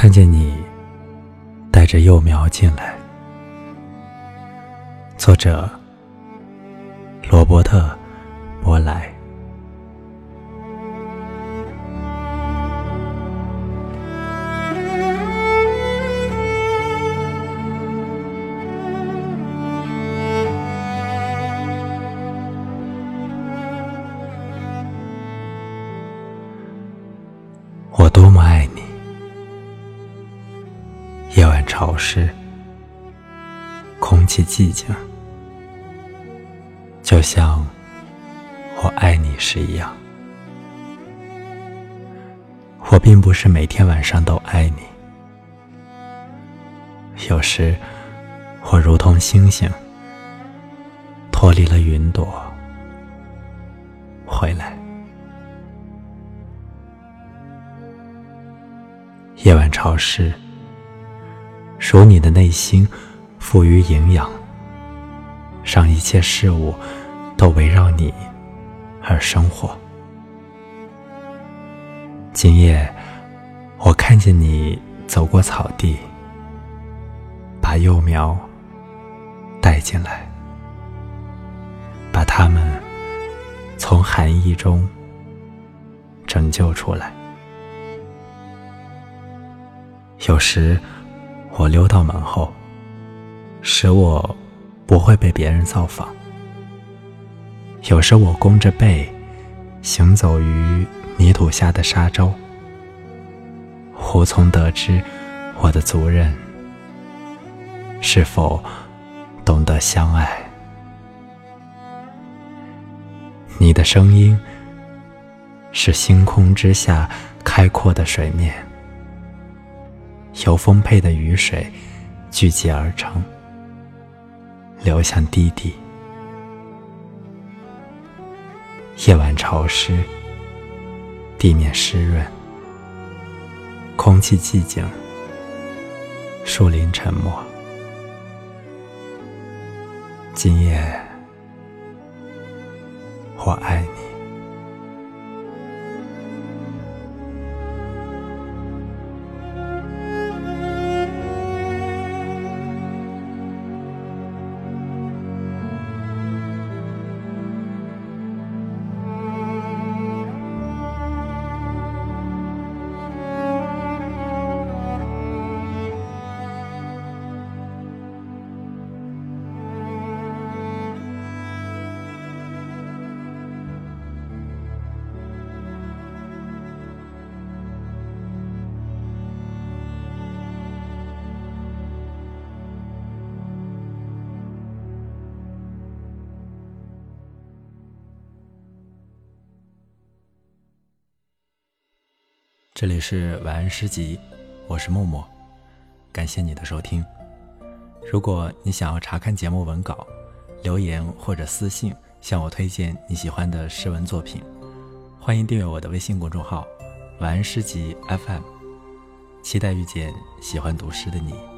看见你带着幼苗进来。作者：罗伯特·波莱。我多么爱你！潮湿，空气寂静，就像我爱你时一样。我并不是每天晚上都爱你，有时我如同星星，脱离了云朵，回来。夜晚潮湿，属你的内心富于营养，让一切事物都围绕你而生活。今夜，我看见你走过草地，把幼苗带进来，把它们从寒意中拯救出来。有时，我溜到门后，使我不会被别人造访。有时我弓着背，行走于泥土下的沙洲，无从得知我的族人是否懂得相爱。你的声音是星空之下开阔的水面。由丰沛的雨水聚集而成，流向低地。夜晚潮湿，地面湿润，空气寂静，树林沉默。今夜，我爱你。这里是晚安诗集，我是默默，感谢你的收听。如果你想要查看节目文稿，留言或者私信向我推荐你喜欢的诗文作品，欢迎订阅我的微信公众号“晚安诗集 FM”，期待遇见喜欢读诗的你。